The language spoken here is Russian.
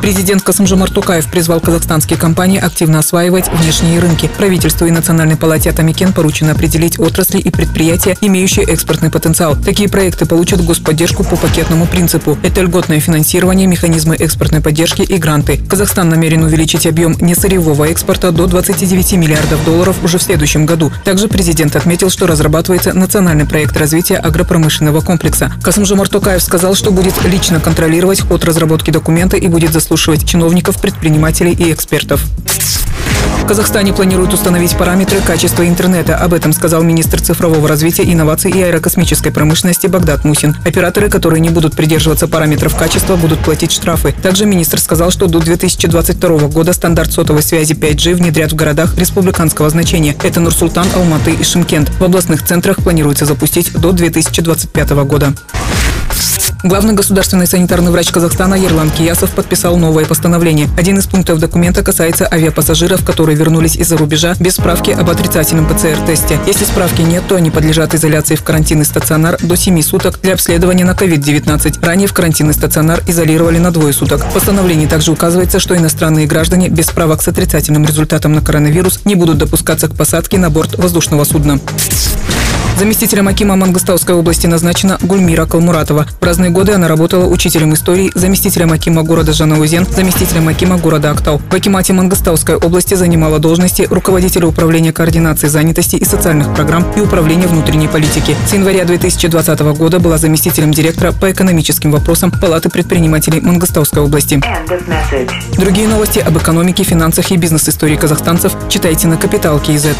Президент Касымжомар Тукаев призвал казахстанские компании активно осваивать внешние рынки. Правительству и Национальной палате Атамикен поручено определить отрасли и предприятия, имеющие экспортный потенциал. Такие проекты получат господдержку по пакетному принципу. Это льготное финансирование, механизмы экспортной поддержки и гранты. Казахстан намерен увеличить объем несырьевого экспорта до 29 миллиардов долларов уже в следующем году. Также президент отметил, что разрабатывается национальный проект развития агропромышленного комплекса. Касымжомар Тукаев сказал, что будет лично контролировать ход разработки документа и будет заслуживать выслушивать чиновников, предпринимателей и экспертов. В Казахстане планируют установить параметры качества интернета. Об этом сказал министр цифрового развития, инноваций и аэрокосмической промышленности Багдад Мусин. Операторы, которые не будут придерживаться параметров качества, будут платить штрафы. Также министр сказал, что до 2022 года стандарт сотовой связи 5G внедрят в городах республиканского значения. Это Нурсултан, Алматы и Шимкент. В областных центрах планируется запустить до 2025 года. Главный государственный санитарный врач Казахстана Ерлан Киясов подписал новое постановление. Один из пунктов документа касается авиапассажиров, которые вернулись из-за рубежа без справки об отрицательном ПЦР-тесте. Если справки нет, то они подлежат изоляции в карантинный стационар до 7 суток для обследования на COVID-19. Ранее в карантинный стационар изолировали на двое суток. В постановлении также указывается, что иностранные граждане без справок с отрицательным результатом на коронавирус не будут допускаться к посадке на борт воздушного судна. Заместителем Акима Мангостауской области назначена Гульмира Калмуратова. В разные годы она работала учителем истории, заместителем Акима города Жанаузен, заместителем Акима города Актау. В Акимате Мангостауской области занимала должности руководителя управления координации занятости и социальных программ и управления внутренней политики. С января 2020 года была заместителем директора по экономическим вопросам Палаты предпринимателей Мангостауской области. Другие новости об экономике, финансах и бизнес-истории казахстанцев читайте на Капитал Киезет.